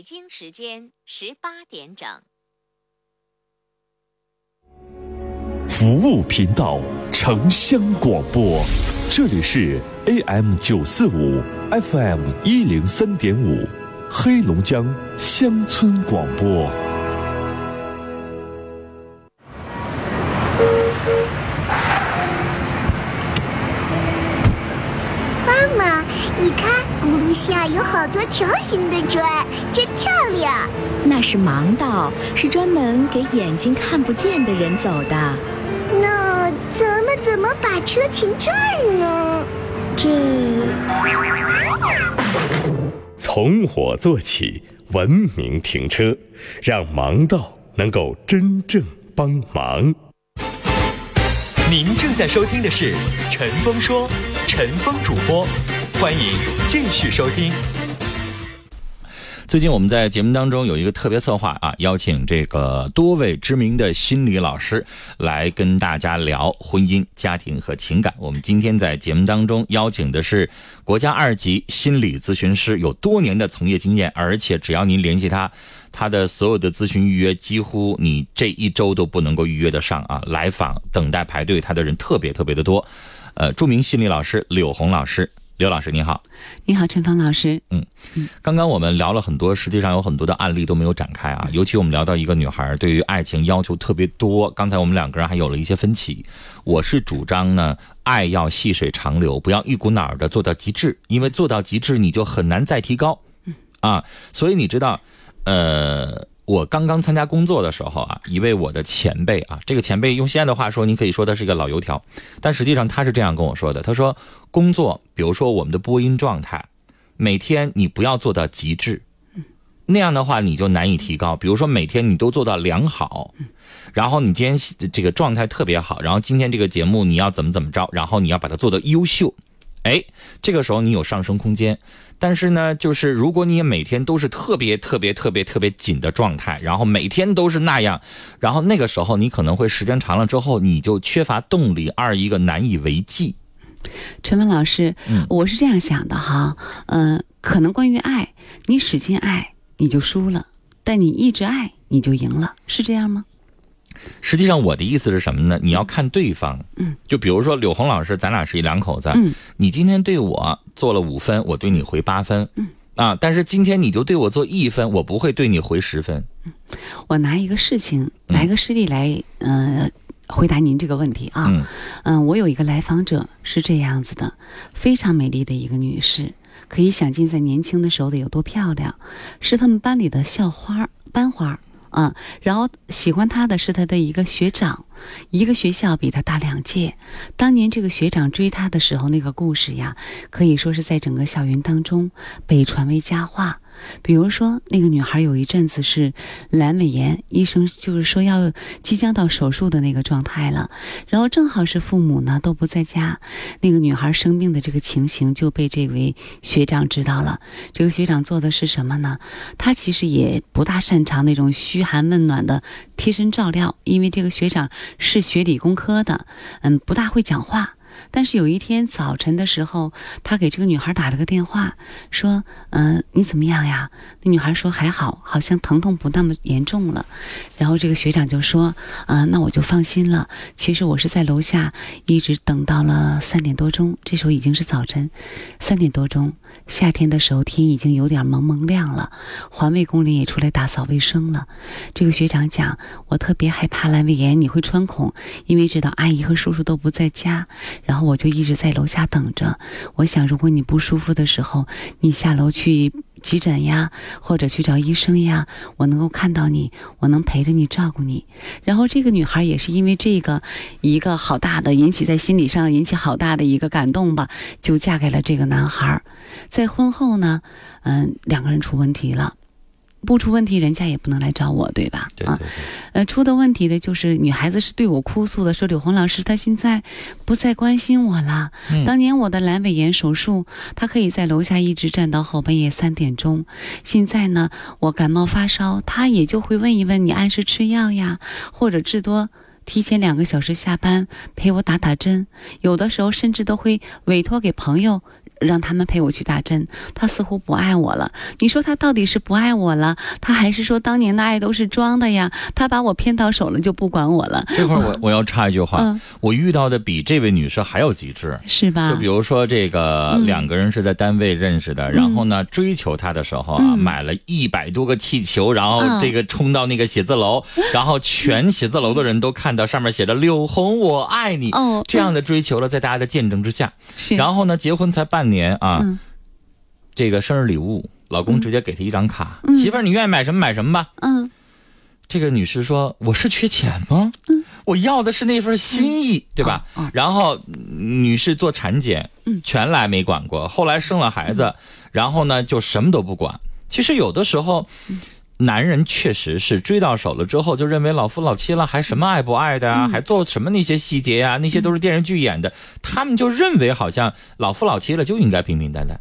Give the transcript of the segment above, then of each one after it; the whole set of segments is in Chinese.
北京时间十八点整。服务频道，城乡广播，这里是 AM 九四五，FM 一零三点五，黑龙江乡村广播。好多条形的砖，真漂亮。那是盲道，是专门给眼睛看不见的人走的。那咱们怎么把车停这儿呢？这从我做起，文明停车，让盲道能够真正帮忙。您正在收听的是《陈峰说》，陈峰主播，欢迎继续收听。最近我们在节目当中有一个特别策划啊，邀请这个多位知名的心理老师来跟大家聊婚姻、家庭和情感。我们今天在节目当中邀请的是国家二级心理咨询师，有多年的从业经验，而且只要您联系他，他的所有的咨询预约几乎你这一周都不能够预约得上啊！来访等待排队他的人特别特别的多。呃，著名心理老师柳红老师。刘老师您好，你好，陈芳老师。嗯，刚刚我们聊了很多，实际上有很多的案例都没有展开啊。尤其我们聊到一个女孩对于爱情要求特别多，刚才我们两个人还有了一些分歧。我是主张呢，爱要细水长流，不要一股脑儿的做到极致，因为做到极致你就很难再提高。啊，所以你知道，呃。我刚刚参加工作的时候啊，一位我的前辈啊，这个前辈用现在的话说，你可以说他是一个老油条，但实际上他是这样跟我说的：他说，工作，比如说我们的播音状态，每天你不要做到极致，那样的话你就难以提高。比如说每天你都做到良好，然后你今天这个状态特别好，然后今天这个节目你要怎么怎么着，然后你要把它做到优秀，哎，这个时候你有上升空间。但是呢，就是如果你每天都是特别特别特别特别紧的状态，然后每天都是那样，然后那个时候你可能会时间长了之后，你就缺乏动力，二一个难以为继。陈文老师，我是这样想的哈，嗯，可能关于爱，你使劲爱你就输了，但你一直爱你就赢了，是这样吗？实际上，我的意思是什么呢？你要看对方，嗯，就比如说柳红老师，咱俩是一两口子，嗯，你今天对我做了五分，我对你回八分，嗯，啊，但是今天你就对我做一分，我不会对你回十分。嗯。我拿一个事情，拿一个事例来，呃，回答您这个问题啊，嗯，我有一个来访者是这样子的，非常美丽的一个女士，可以想见在年轻的时候的有多漂亮，是他们班里的校花班花。嗯，然后喜欢他的是他的一个学长，一个学校比他大两届。当年这个学长追她的时候，那个故事呀，可以说是在整个校园当中被传为佳话。比如说，那个女孩有一阵子是阑尾炎，医生就是说要即将到手术的那个状态了。然后正好是父母呢都不在家，那个女孩生病的这个情形就被这位学长知道了。这个学长做的是什么呢？他其实也不大擅长那种嘘寒问暖的贴身照料，因为这个学长是学理工科的，嗯，不大会讲话。但是有一天早晨的时候，他给这个女孩打了个电话，说：“嗯，你怎么样呀？”那女孩说：“还好，好像疼痛不那么严重了。”然后这个学长就说：“啊，那我就放心了。其实我是在楼下一直等到了三点多钟，这时候已经是早晨三点多钟。夏天的时候天已经有点蒙蒙亮了，环卫工人也出来打扫卫生了。这个学长讲：“我特别害怕阑尾炎你会穿孔，因为知道阿姨和叔叔都不在家。”然后我就一直在楼下等着。我想，如果你不舒服的时候，你下楼去急诊呀，或者去找医生呀，我能够看到你，我能陪着你照顾你。然后这个女孩也是因为这个一个好大的引起在心理上引起好大的一个感动吧，就嫁给了这个男孩。在婚后呢，嗯，两个人出问题了。不出问题，人家也不能来找我，对吧？啊，呃，出的问题的就是女孩子是对我哭诉的，说柳红老师她现在不再关心我了。当年我的阑尾炎手术，她可以在楼下一直站到后半夜三点钟。现在呢，我感冒发烧，她也就会问一问你按时吃药呀，或者至多提前两个小时下班陪我打打针。有的时候甚至都会委托给朋友。让他们陪我去打针，他似乎不爱我了。你说他到底是不爱我了，他还是说当年的爱都是装的呀？他把我骗到手了就不管我了？这块我我要插一句话，我遇到的比这位女士还要极致，是吧？就比如说这个两个人是在单位认识的，然后呢追求他的时候啊，买了一百多个气球，然后这个冲到那个写字楼，然后全写字楼的人都看到上面写着“柳红我爱你”这样的追求了，在大家的见证之下，是。然后呢结婚才半年啊，这个生日礼物，老公直接给她一张卡，媳妇儿你愿意买什么买什么吧。嗯。这个女士说：“我是缺钱吗？我要的是那份心意，对吧？”然后女士做产检，全来没管过。后来生了孩子，然后呢就什么都不管。其实有的时候，男人确实是追到手了之后，就认为老夫老妻了，还什么爱不爱的啊？还做什么那些细节呀？那些都是电视剧演的。他们就认为好像老夫老妻了就应该平平淡淡。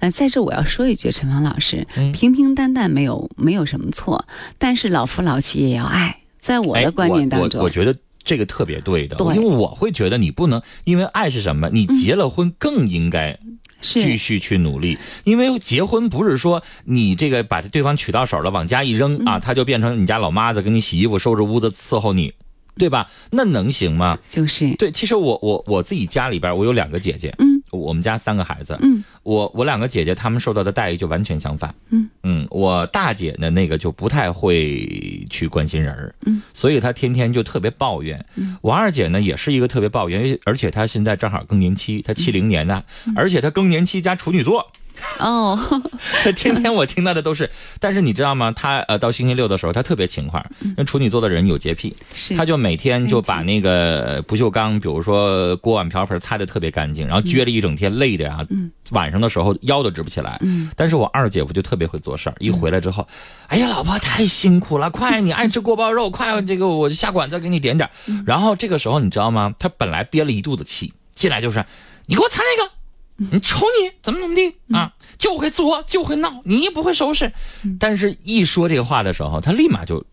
呃，在这我要说一句，陈芳老师，平平淡淡没有没有什么错，但是老夫老妻也要爱，在我的观念当中，我我觉得这个特别对的，因为我会觉得你不能因为爱是什么，你结了婚更应该继续去努力，因为结婚不是说你这个把对方娶到手了，往家一扔啊，他就变成你家老妈子，给你洗衣服、收拾屋子、伺候你。对吧？那能行吗？就是对。其实我我我自己家里边，我有两个姐姐。嗯。我们家三个孩子。嗯。我我两个姐姐，她们受到的待遇就完全相反。嗯。嗯，我大姐呢，那个就不太会去关心人儿。嗯。所以她天天就特别抱怨。嗯。我二姐呢，也是一个特别抱怨，而且她现在正好更年期，她七零年的，而且她更年期加处女座。哦，他天天 我听到的都是，但是你知道吗？他呃，到星期六的时候，他特别勤快。那处女座的人有洁癖，他就每天就把那个不锈钢，比如说锅碗瓢盆擦的特别干净，然后撅了一整天，累的呀，晚上的时候腰都直不起来。嗯，但是我二姐夫就特别会做事儿，一回来之后，哎呀，老婆太辛苦了，快，你爱吃锅包肉，快，这个我下馆子给你点点。然后这个时候你知道吗？他本来憋了一肚子气，进来就是，你给我擦那个。你瞅你怎么怎么地啊，就会作就会闹，你也不会收拾。但是，一说这个话的时候，他立马就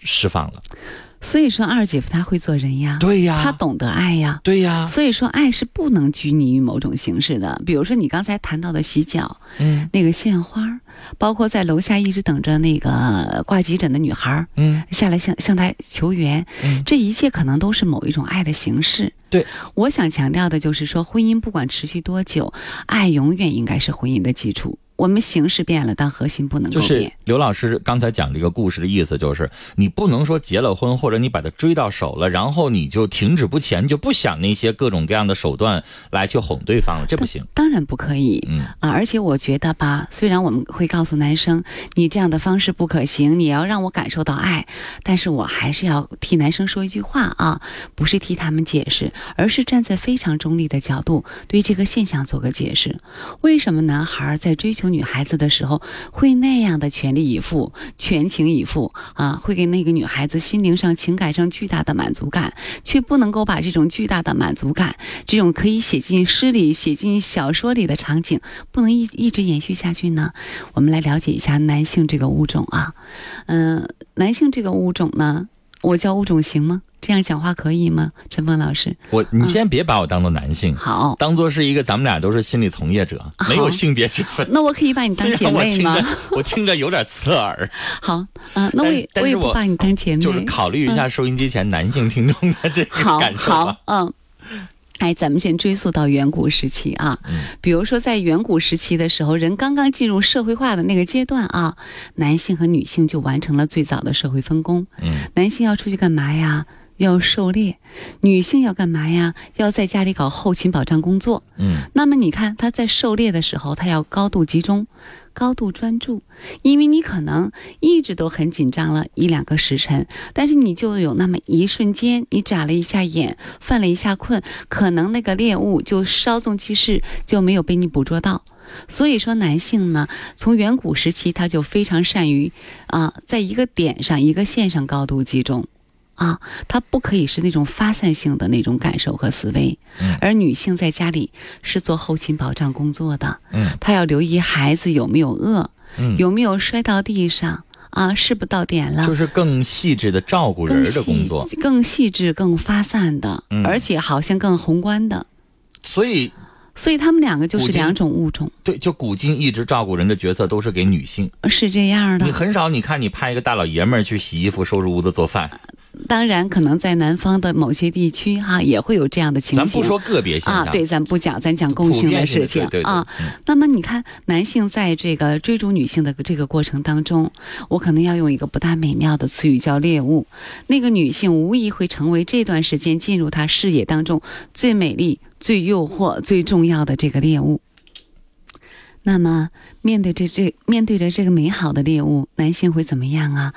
释放了。所以说，二姐夫他会做人呀，对呀，他懂得爱呀，对呀。所以说，爱是不能拘泥于某种形式的。比如说，你刚才谈到的洗脚，嗯，那个献花，包括在楼下一直等着那个挂急诊的女孩，嗯，下来向向他求援，嗯，这一切可能都是某一种爱的形式。对，我想强调的就是说，婚姻不管持续多久，爱永远应该是婚姻的基础。我们形式变了，但核心不能够变。就是刘老师刚才讲这个故事的意思，就是你不能说结了婚，或者你把他追到手了，然后你就停止不前，就不想那些各种各样的手段来去哄对方了，这不行。当然不可以。嗯啊，而且我觉得吧，虽然我们会告诉男生，你这样的方式不可行，你要让我感受到爱，但是我还是要替男生说一句话啊，不是替他们解释，而是站在非常中立的角度对这个现象做个解释。为什么男孩在追求？女孩子的时候会那样的全力以赴、全情以赴啊，会给那个女孩子心灵上、情感上巨大的满足感，却不能够把这种巨大的满足感，这种可以写进诗里、写进小说里的场景，不能一一直延续下去呢？我们来了解一下男性这个物种啊，嗯，男性这个物种呢，我叫物种行吗？这样讲话可以吗，陈峰老师？我你先别把我当做男性，好，当做是一个咱们俩都是心理从业者，没有性别之分。那我可以把你当 姐妹吗？我听着有点刺耳。好，嗯，那我也我也不把你当姐妹，就是考虑一下收音机前男性听众的这个感受吧。嗯。哎，咱们先追溯到远古时期啊，比如说在远古时期的时候，人刚刚进入社会化的那个阶段啊，男性和女性就完成了最早的社会分工。嗯，男性要出去干嘛呀？要狩猎，女性要干嘛呀？要在家里搞后勤保障工作。嗯，那么你看她在狩猎的时候，她要高度集中、高度专注，因为你可能一直都很紧张了一两个时辰，但是你就有那么一瞬间，你眨了一下眼，犯了一下困，可能那个猎物就稍纵即逝，就没有被你捕捉到。所以说，男性呢，从远古时期他就非常善于啊，在一个点上、一个线上高度集中。啊，他不可以是那种发散性的那种感受和思维，而女性在家里是做后勤保障工作的，嗯，她要留意孩子有没有饿，嗯，有没有摔到地上，啊，是不到点了，就是更细致的照顾人的工作，更细致、更发散的，而且好像更宏观的，所以。所以他们两个就是两种物种。对，就古今一直照顾人的角色都是给女性，是这样的。你很少，你看你派一个大老爷们儿去洗衣服、收拾屋子、做饭。当然，可能在南方的某些地区哈，也会有这样的情形。咱不说个别现象啊，对，咱不讲，咱讲共性的事情啊。那么你看，男性在这个追逐女性的这个过程当中，我可能要用一个不大美妙的词语叫猎物。那个女性无疑会成为这段时间进入他视野当中最美丽、最诱惑、最重要的这个猎物。那么，面对着这面对着这个美好的猎物，男性会怎么样啊？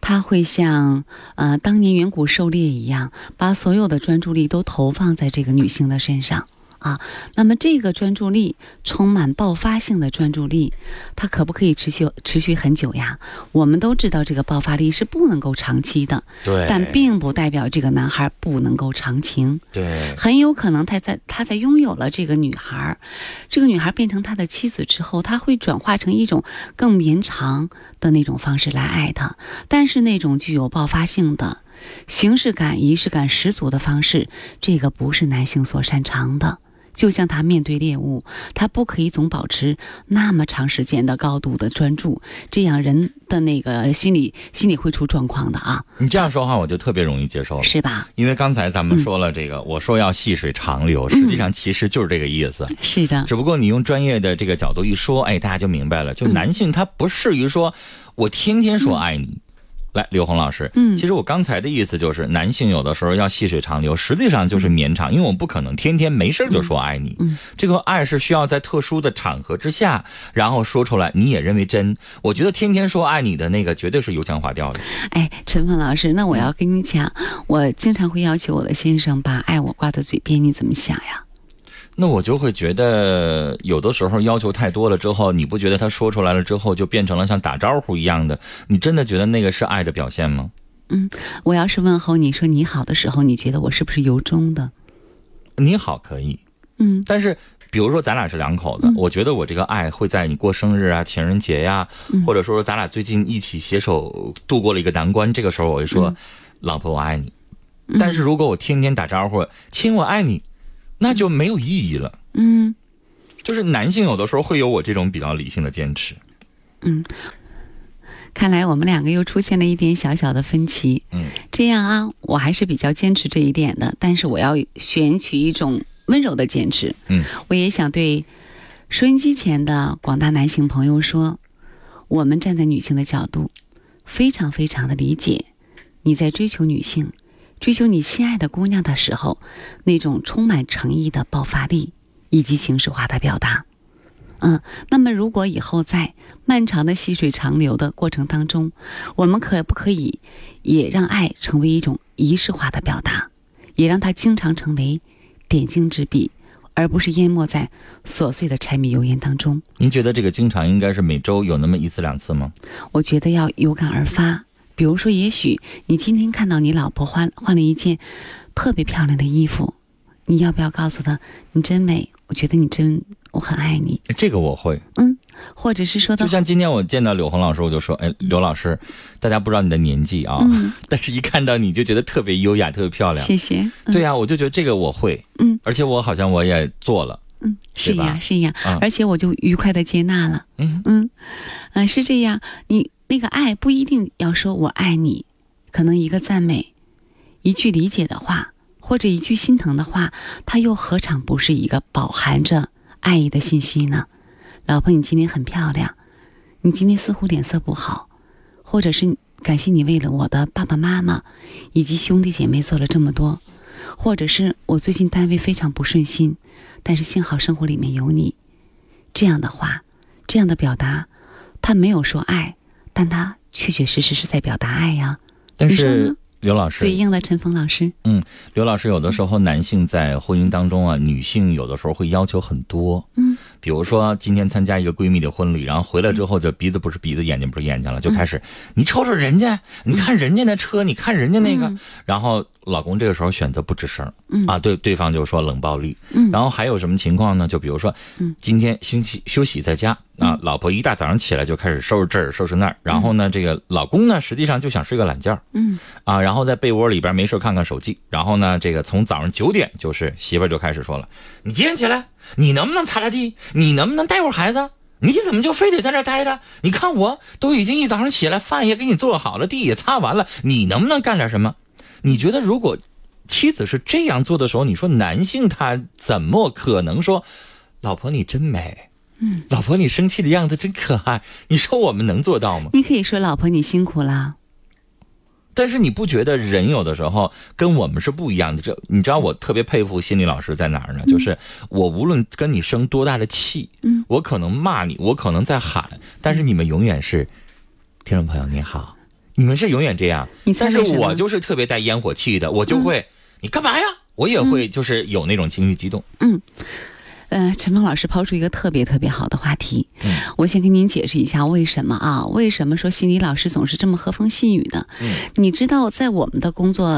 他会像呃当年远古狩猎一样，把所有的专注力都投放在这个女性的身上。啊，那么这个专注力充满爆发性的专注力，它可不可以持续持续很久呀？我们都知道这个爆发力是不能够长期的，对，但并不代表这个男孩不能够长情，对，很有可能他在他在拥有了这个女孩，这个女孩变成他的妻子之后，他会转化成一种更绵长的那种方式来爱她，但是那种具有爆发性的、形式感、仪式感十足的方式，这个不是男性所擅长的。就像他面对猎物，他不可以总保持那么长时间的高度的专注，这样人的那个心理心理会出状况的啊。你这样说话，我就特别容易接受了，是吧？因为刚才咱们说了这个，我说要细水长流，实际上其实就是这个意思。是的，只不过你用专业的这个角度一说，哎，大家就明白了。就男性他不适于说，我天天说爱你。来，刘红老师，嗯，其实我刚才的意思就是，男性有的时候要细水长流，实际上就是绵长，因为我们不可能天天没事就说爱你，嗯，这个爱是需要在特殊的场合之下，然后说出来，你也认为真。我觉得天天说爱你的那个，绝对是油腔滑调的。哎，陈峰老师，那我要跟你讲，我经常会要求我的先生把爱我挂在嘴边，你怎么想呀？那我就会觉得，有的时候要求太多了之后，你不觉得他说出来了之后，就变成了像打招呼一样的？你真的觉得那个是爱的表现吗？嗯，我要是问候你说你好的时候，你觉得我是不是由衷的？你好可以，嗯，但是比如说咱俩是两口子，我觉得我这个爱会在你过生日啊、情人节呀，或者说咱俩最近一起携手度过了一个难关，这个时候我就说，老婆我爱你。但是如果我天天打招呼，亲我爱你。那就没有意义了。嗯，就是男性有的时候会有我这种比较理性的坚持。嗯，看来我们两个又出现了一点小小的分歧。嗯，这样啊，我还是比较坚持这一点的，但是我要选取一种温柔的坚持。嗯，我也想对收音机前的广大男性朋友说，我们站在女性的角度，非常非常的理解你在追求女性。追求你心爱的姑娘的时候，那种充满诚意的爆发力以及形式化的表达，嗯，那么如果以后在漫长的细水长流的过程当中，我们可不可以也让爱成为一种仪式化的表达，也让它经常成为点睛之笔，而不是淹没在琐碎的柴米油盐当中？您觉得这个经常应该是每周有那么一次两次吗？我觉得要有感而发。比如说，也许你今天看到你老婆换换了一件特别漂亮的衣服，你要不要告诉她你真美？我觉得你真，我很爱你。这个我会，嗯，或者是说，就像今天我见到柳红老师，我就说，哎，刘老师，大家不知道你的年纪啊，但是一看到你就觉得特别优雅，特别漂亮。谢谢。对呀，我就觉得这个我会，嗯，而且我好像我也做了，嗯，是呀，是呀，而且我就愉快的接纳了，嗯嗯，嗯，是这样，你。那个爱不一定要说我爱你，可能一个赞美，一句理解的话，或者一句心疼的话，它又何尝不是一个饱含着爱意的信息呢？老婆，你今天很漂亮，你今天似乎脸色不好，或者是感谢你为了我的爸爸妈妈以及兄弟姐妹做了这么多，或者是我最近单位非常不顺心，但是幸好生活里面有你，这样的话，这样的表达，他没有说爱。但他确确实实是在表达爱呀。但是刘老师，嘴硬的陈峰老师，嗯，刘老师有的时候男性在婚姻当中啊，女性有的时候会要求很多，嗯，比如说今天参加一个闺蜜的婚礼，然后回来之后就鼻子不是鼻子，眼睛不是眼睛了，就开始你瞅瞅人家，你看人家那车，你看人家那个，然后老公这个时候选择不吱声，嗯。啊，对对方就说冷暴力，嗯，然后还有什么情况呢？就比如说，嗯，今天星期休息在家。啊，老婆一大早上起来就开始收拾这儿收拾那儿，然后呢，这个老公呢实际上就想睡个懒觉，嗯，啊，然后在被窝里边没事看看手机，然后呢，这个从早上九点就是媳妇就开始说了，你几点起来？你能不能擦擦地？你能不能带会儿孩子？你怎么就非得在那待着？你看我都已经一早上起来，饭也给你做好了，地也擦完了，你能不能干点什么？你觉得如果妻子是这样做的时候，你说男性他怎么可能说，老婆你真美？嗯，老婆你生气的样子真可爱。你说我们能做到吗？你可以说老婆你辛苦了。但是你不觉得人有的时候跟我们是不一样的？这你知道我特别佩服心理老师在哪儿呢？就是我无论跟你生多大的气，嗯，我可能骂你，我可能在喊，但是你们永远是听众朋友你好，你们是永远这样。但是我就是特别带烟火气的，我就会你干嘛呀？我也会就是有那种情绪激动。嗯。呃，陈峰老师抛出一个特别特别好的话题，嗯，我先跟您解释一下为什么啊？为什么说心理老师总是这么和风细雨的？嗯，你知道，在我们的工作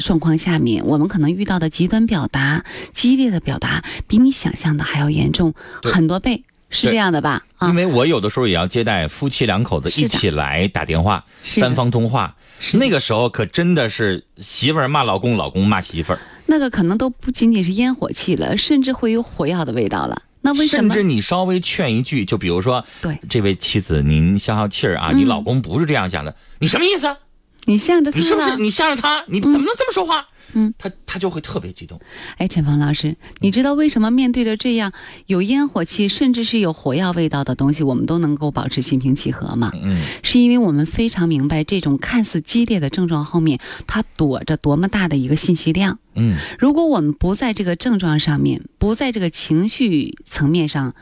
状况下面，我们可能遇到的极端表达、激烈的表达，比你想象的还要严重很多倍，是这样的吧？啊，因为我有的时候也要接待夫妻两口子一起来打电话，三方通话，那个时候可真的是媳妇儿骂老公，老公骂媳妇儿。那个可能都不仅仅是烟火气了，甚至会有火药的味道了。那为什么？甚至你稍微劝一句，就比如说，对这位妻子，您消消气儿啊，你老公不是这样想的，你什么意思？你向着他，你是不是你向着他？你怎么能这么说话？嗯，他他就会特别激动。哎，陈峰老师，你知道为什么面对着这样有烟火气，甚至是有火药味道的东西，我们都能够保持心平气和吗？嗯，是因为我们非常明白这种看似激烈的症状后面，它躲着多么大的一个信息量。嗯，如果我们不在这个症状上面，不在这个情绪层面上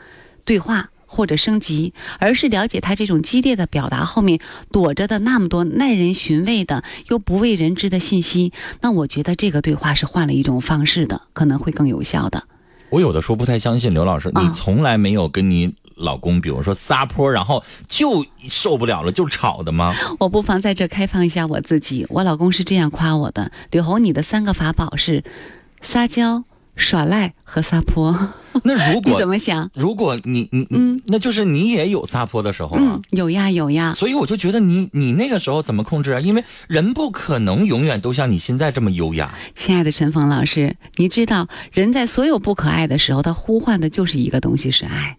对话。或者升级，而是了解他这种激烈的表达后面躲着的那么多耐人寻味的又不为人知的信息。那我觉得这个对话是换了一种方式的，可能会更有效的。我有的时候不太相信刘老师，你从来没有跟你老公，比如说撒泼，然后就受不了了就吵的吗？我不妨在这开放一下我自己，我老公是这样夸我的：柳红，你的三个法宝是撒娇。耍赖和撒泼，那如果你怎么想？如果你你嗯，那就是你也有撒泼的时候啊，有呀有呀。所以我就觉得你你那个时候怎么控制啊？因为人不可能永远都像你现在这么优雅。亲爱的陈峰老师，你知道人在所有不可爱的时候，他呼唤的就是一个东西是爱。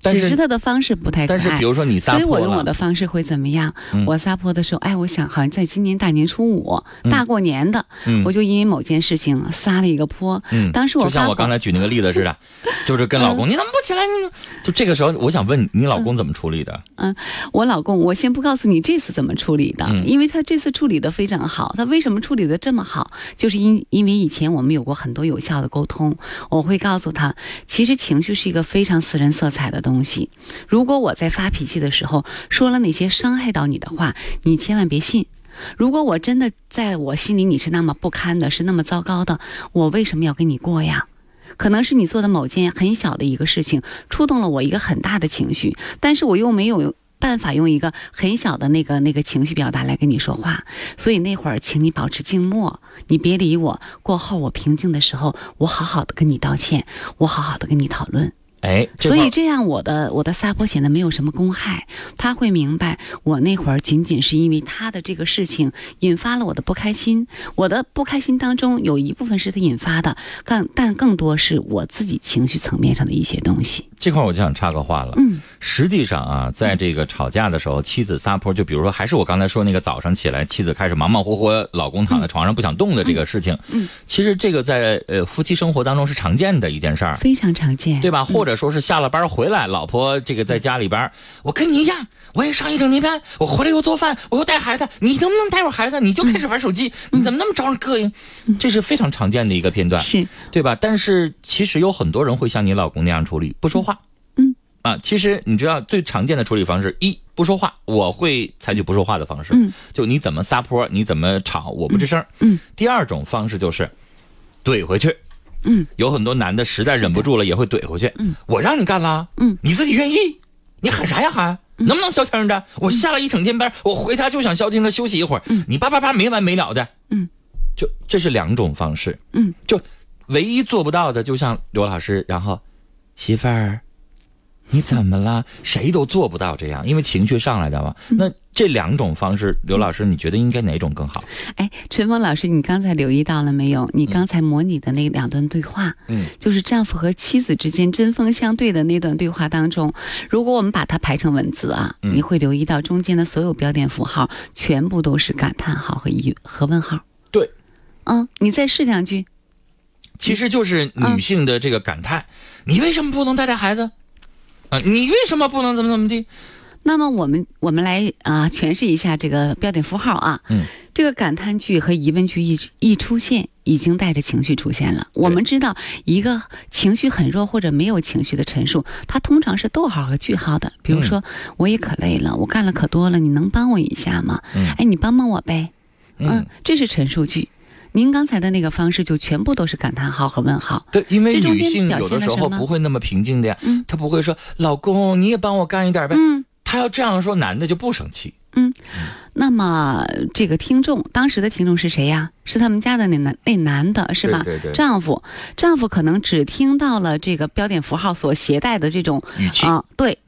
只是他的方式不太可爱。但是比如说你撒泼所以我用我的方式会怎么样？我撒泼的时候，哎，我想好像在今年大年初五，大过年的，我就因为某件事情撒了一个泼。嗯，当时我就像我刚才举那个例子似的，就是跟老公，你怎么不起来？就这个时候，我想问你，老公怎么处理的？嗯，我老公，我先不告诉你这次怎么处理的，因为他这次处理的非常好。他为什么处理的这么好？就是因因为以前我们有过很多有效的沟通，我会告诉他，其实情绪是一个非常私人色彩的东西。东西，如果我在发脾气的时候说了那些伤害到你的话，你千万别信。如果我真的在我心里你是那么不堪的，是那么糟糕的，我为什么要跟你过呀？可能是你做的某件很小的一个事情，触动了我一个很大的情绪，但是我又没有办法用一个很小的那个那个情绪表达来跟你说话，所以那会儿，请你保持静默，你别理我。过后我平静的时候，我好好的跟你道歉，我好好的跟你讨论。哎，所以这样我的我的撒泼显得没有什么公害，他会明白我那会儿仅仅是因为他的这个事情引发了我的不开心，我的不开心当中有一部分是他引发的，更但更多是我自己情绪层面上的一些东西。这块我就想插个话了，嗯，实际上啊，在这个吵架的时候，妻子撒泼，就比如说还是我刚才说那个早上起来，妻子开始忙忙活活，老公躺在床上不想动的这个事情，嗯，其实这个在呃夫妻生活当中是常见的一件事儿，非常常见，对吧？或者。说是下了班回来，老婆这个在家里边，我跟你一样，我也上一整天班，我回来又做饭，我又带孩子，你能不能带会孩子？你就开始玩手机，你怎么那么招人膈应？这是非常常见的一个片段，是对吧？但是其实有很多人会像你老公那样处理，不说话。嗯啊，其实你知道最常见的处理方式，一不说话，我会采取不说话的方式。嗯，就你怎么撒泼，你怎么吵，我不吱声。嗯，第二种方式就是怼回去。嗯，有很多男的实在忍不住了，也会怼回去。嗯，我让你干了，嗯，你自己愿意，你喊啥呀喊？能不能消停着？我下了一整天班，我回家就想消停的休息一会儿。嗯，你叭叭叭没完没了的。嗯，就这是两种方式。嗯，就唯一做不到的，就像刘老师，然后媳妇儿，你怎么了？谁都做不到这样，因为情绪上来的嘛。那这两种方式，刘老师，你觉得应该哪种更好？哎，陈峰老师，你刚才留意到了没有？你刚才模拟的那两段对话，嗯，就是丈夫和妻子之间针锋相对的那段对话当中，如果我们把它排成文字啊，你会留意到中间的所有标点符号全部都是感叹号和疑和问号。对，嗯，你再试两句。其实就是女性的这个感叹：你为什么不能带带孩子？啊，你为什么不能怎么怎么地？那么我们我们来啊诠释一下这个标点符号啊。嗯。这个感叹句和疑问句一一出现，已经带着情绪出现了。我们知道，一个情绪很弱或者没有情绪的陈述，它通常是逗号和句号的。比如说，我也可累了，我干了可多了，你能帮我一下吗？嗯。哎，你帮帮我呗。嗯。这是陈述句。您刚才的那个方式就全部都是感叹号和问号。对，因为女性有的时候不会那么平静的呀。嗯。她不会说：“老公，你也帮我干一点呗。”嗯。她要这样说，男的就不生气。嗯。那么这个听众，当时的听众是谁呀？是他们家的那男那男的，是吧？对对对。丈夫，丈夫可能只听到了这个标点符号所携带的这种语气啊，对。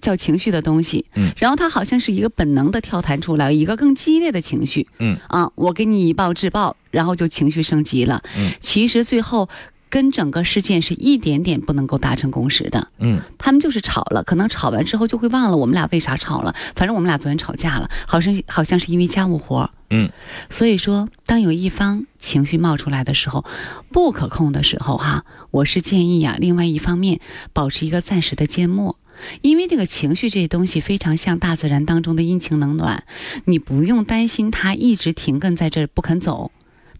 叫情绪的东西，嗯，然后他好像是一个本能的跳弹出来一个更激烈的情绪，嗯啊，我给你以暴制暴，然后就情绪升级了，嗯，其实最后跟整个事件是一点点不能够达成共识的，嗯，他们就是吵了，可能吵完之后就会忘了我们俩为啥吵了，反正我们俩昨天吵架了，好像好像是因为家务活，嗯，所以说当有一方情绪冒出来的时候，不可控的时候哈，我是建议啊，另外一方面保持一个暂时的缄默。因为这个情绪这东西非常像大自然当中的阴晴冷暖，你不用担心它一直停亘在这儿不肯走，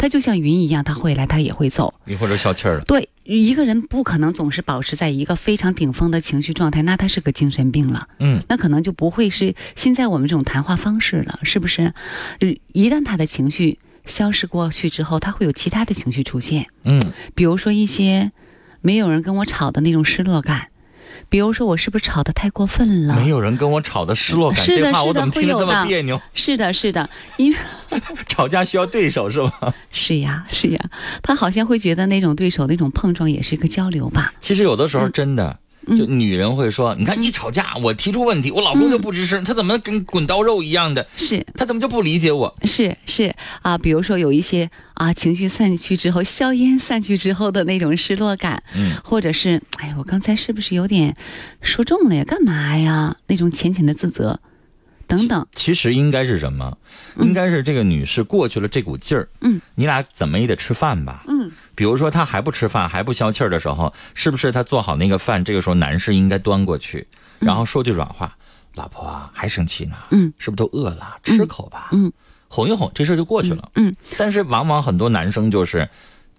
它就像云一样，它会来，它也会走。一会儿就消气儿了。对，一个人不可能总是保持在一个非常顶峰的情绪状态，那他是个精神病了。嗯，那可能就不会是现在我们这种谈话方式了，是不是？一旦他的情绪消失过去之后，他会有其他的情绪出现。嗯，比如说一些没有人跟我吵的那种失落感。比如说，我是不是吵得太过分了？没有人跟我吵的失落感，这话我怎么听着这么别扭？是的，是的，因为 吵架需要对手是吧？是呀，是呀，他好像会觉得那种对手那种碰撞也是一个交流吧。其实有的时候真的，就女人会说：“你看，一吵架，我提出问题，我老公就不吱声，他怎么跟滚刀肉一样的？是他怎么就不理解我？是是啊，比如说有一些。”啊，情绪散去之后，硝烟散去之后的那种失落感，嗯，或者是，哎，我刚才是不是有点说重了呀？干嘛呀？那种浅浅的自责，等等。其实应该是什么？应该是这个女士过去了这股劲儿，嗯，你俩怎么也得吃饭吧，嗯，比如说他还不吃饭，还不消气儿的时候，是不是他做好那个饭，这个时候男士应该端过去，然后说句软话：“老婆啊，还生气呢？嗯，是不是都饿了？吃口吧。”嗯。哄一哄，这事就过去了。嗯，但是往往很多男生就是，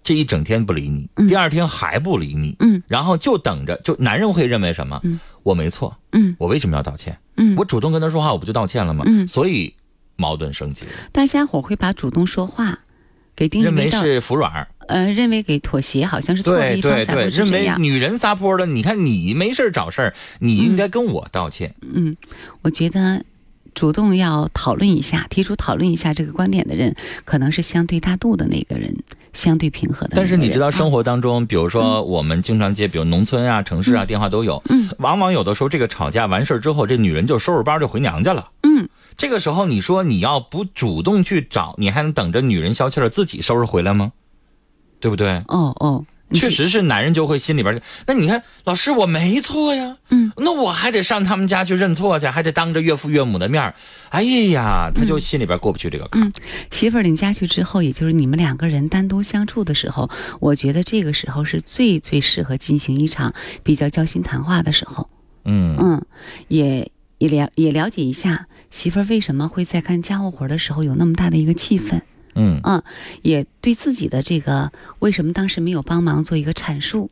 这一整天不理你，第二天还不理你。嗯，然后就等着，就男人会认为什么？嗯，我没错。嗯，我为什么要道歉？嗯，我主动跟他说话，我不就道歉了吗？嗯，所以矛盾升级了。大家伙会把主动说话给定义为是服软呃，认为给妥协好像是错的一方才会认为女人撒泼了，你看你没事找事儿，你应该跟我道歉。嗯，我觉得。主动要讨论一下，提出讨论一下这个观点的人，可能是相对大度的那个人，相对平和的。但是你知道，生活当中，比如说我们经常接，比如农村啊、城市啊，电话都有。嗯。往往有的时候，这个吵架完事儿之后，这女人就收拾包就回娘家了。嗯。这个时候，你说你要不主动去找，你还能等着女人消气了自己收拾回来吗？对不对？哦哦。确实是男人就会心里边，那你看老师我没错呀，嗯，那我还得上他们家去认错去，还得当着岳父岳母的面哎呀，他就心里边过不去这个坎。嗯，媳妇儿领家去之后，也就是你们两个人单独相处的时候，我觉得这个时候是最最适合进行一场比较交心谈话的时候。嗯嗯，也也了也了解一下媳妇儿为什么会在干家务活的时候有那么大的一个气氛。嗯啊，也对自己的这个为什么当时没有帮忙做一个阐述，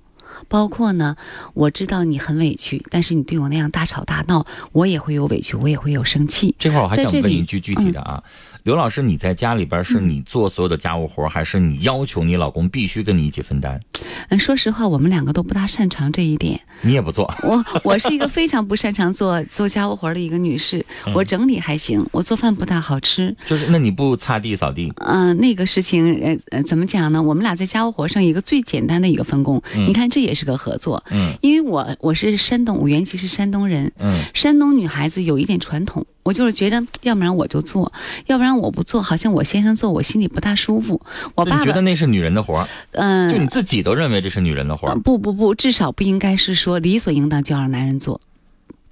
包括呢，我知道你很委屈，但是你对我那样大吵大闹，我也会有委屈，我也会有生气。这块我还想问一句具体的啊，刘老师，你在家里边是你做所有的家务活，还是你要求你老公必须跟你一起分担？嗯，说实话，我们两个都不大擅长这一点。你也不做？我我是一个非常不擅长做做家务活的一个女士。我整理还行，我做饭不大好吃。就是那你不擦地扫地？嗯，那个事情，呃呃，怎么讲呢？我们俩在家务活上一个最简单的一个分工。你看，这也。也是个合作。嗯，因为我我是山东，我原籍是山东人。嗯，山东女孩子有一点传统，我就是觉得，要不然我就做，要不然我不做，好像我先生做，我心里不大舒服。我爸爸觉得那是女人的活儿。嗯，就你自己都认为这是女人的活儿。不不不，至少不应该是说理所应当就要让男人做。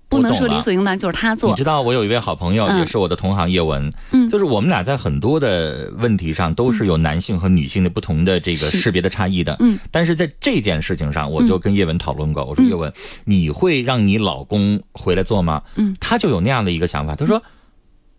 不能说理所应当就是他做。你知道，我有一位好朋友，也是我的同行叶文，嗯，就是我们俩在很多的问题上都是有男性和女性的不同的这个识别的差异的，嗯，但是在这件事情上，我就跟叶文讨论过，我说叶文，你会让你老公回来做吗？嗯，他就有那样的一个想法，他说，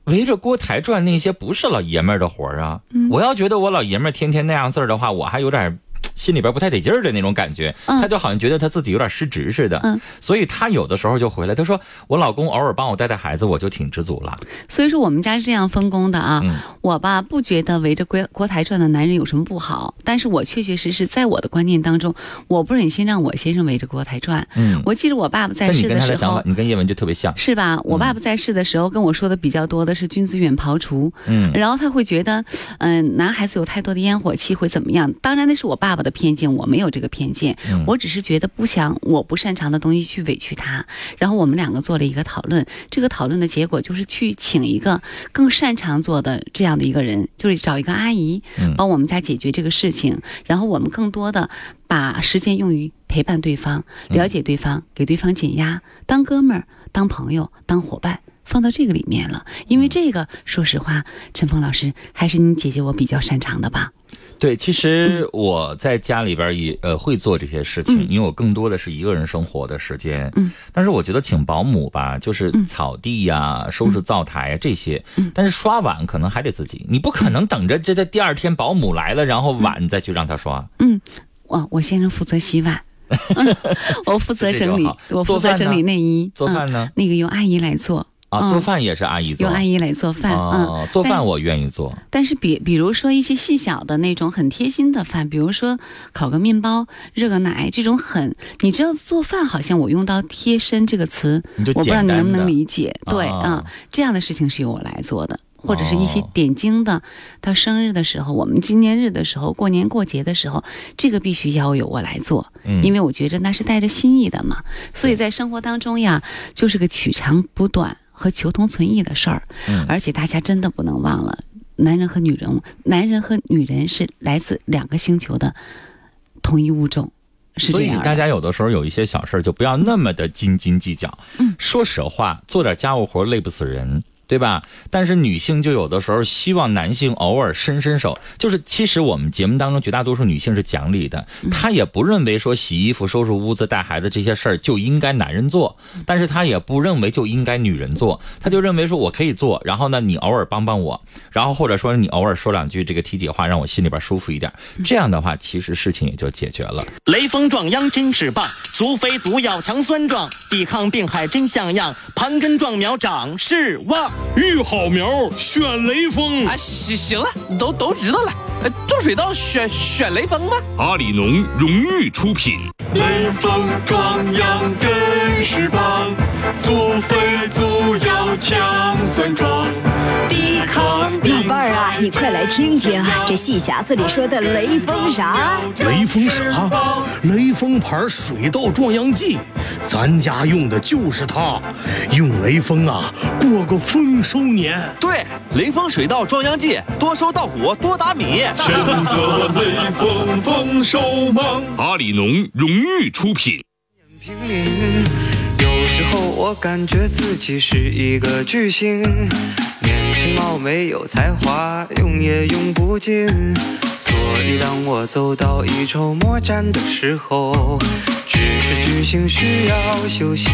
围着锅台转那些不是老爷们儿的活儿啊，我要觉得我老爷们儿天天那样字儿的话，我还有点。心里边不太得劲儿的那种感觉，他就好像觉得他自己有点失职似的，所以他有的时候就回来。他说：“我老公偶尔帮我带带孩子，我就挺知足了。”所以说我们家是这样分工的啊。我吧不觉得围着锅锅台转的男人有什么不好，但是我确确实实在我的观念当中，我不忍心让我先生围着锅台转。嗯，我记得我爸爸在世的时候，你跟叶文就特别像，是吧？我爸爸在世的时候跟我说的比较多的是君子远庖厨。嗯，然后他会觉得，嗯，男孩子有太多的烟火气会怎么样？当然那是我爸爸的偏见，我没有。这个偏见，我只是觉得不想我不擅长的东西去委屈他，然后我们两个做了一个讨论，这个讨论的结果就是去请一个更擅长做的这样的一个人，就是找一个阿姨帮我们家解决这个事情，然后我们更多的把时间用于陪伴对方、了解对方、给对方减压，当哥们儿、当朋友、当伙伴，放到这个里面了。因为这个，说实话，陈峰老师还是你姐姐我比较擅长的吧。对，其实我在家里边也呃会做这些事情，因为我更多的是一个人生活的时间。嗯，但是我觉得请保姆吧，就是草地呀、收拾灶台这些，但是刷碗可能还得自己，你不可能等着这这第二天保姆来了，然后碗再去让他刷。嗯，我我先生负责洗碗，我负责整理，我负责整理内衣。做饭呢？那个由阿姨来做。啊，做饭也是阿姨做，用阿姨来做饭。嗯，做饭我愿意做。但是比比如说一些细小的那种很贴心的饭，比如说烤个面包、热个奶这种很，你知道做饭好像我用到贴身这个词，我不知道你能不能理解。对，啊，这样的事情是由我来做的，或者是一些点睛的，到生日的时候，我们纪念日的时候，过年过节的时候，这个必须要由我来做，因为我觉着那是带着心意的嘛。所以在生活当中呀，就是个取长补短。和求同存异的事儿，而且大家真的不能忘了，男人和女人，男人和女人是来自两个星球的同一物种，是这样。所以大家有的时候有一些小事就不要那么的斤斤计较。嗯，说实话，做点家务活累不死人。对吧？但是女性就有的时候希望男性偶尔伸伸手，就是其实我们节目当中绝大多数女性是讲理的，她也不认为说洗衣服、收拾屋子、带孩子这些事儿就应该男人做，但是她也不认为就应该女人做，她就认为说我可以做，然后呢你偶尔帮帮我，然后或者说你偶尔说两句这个体己话，让我心里边舒服一点，这样的话其实事情也就解决了。雷锋壮秧真是棒，足肥足要强酸壮，抵抗病害真像样，盘根壮苗长势旺。育好苗选雷锋啊！行行了，都都知道了。种水稻选选雷锋吧？阿里农荣誉出品。雷锋壮阳真是棒，足肥足要强酸壮，老伴儿啊，你快来听听这戏匣子里说的雷锋啥？雷锋啥？雷锋牌水稻壮阳剂，咱家用的就是它。用雷锋啊，过个丰收年。对，雷锋水稻壮阳剂，多收稻谷，多打米。选择雷锋丰收忙，阿里农荣誉出品。有时候我感觉自己是一个巨星，美貌美有才华，用也用不尽。所以当我走到一筹莫展的时候，只是巨星需要休息。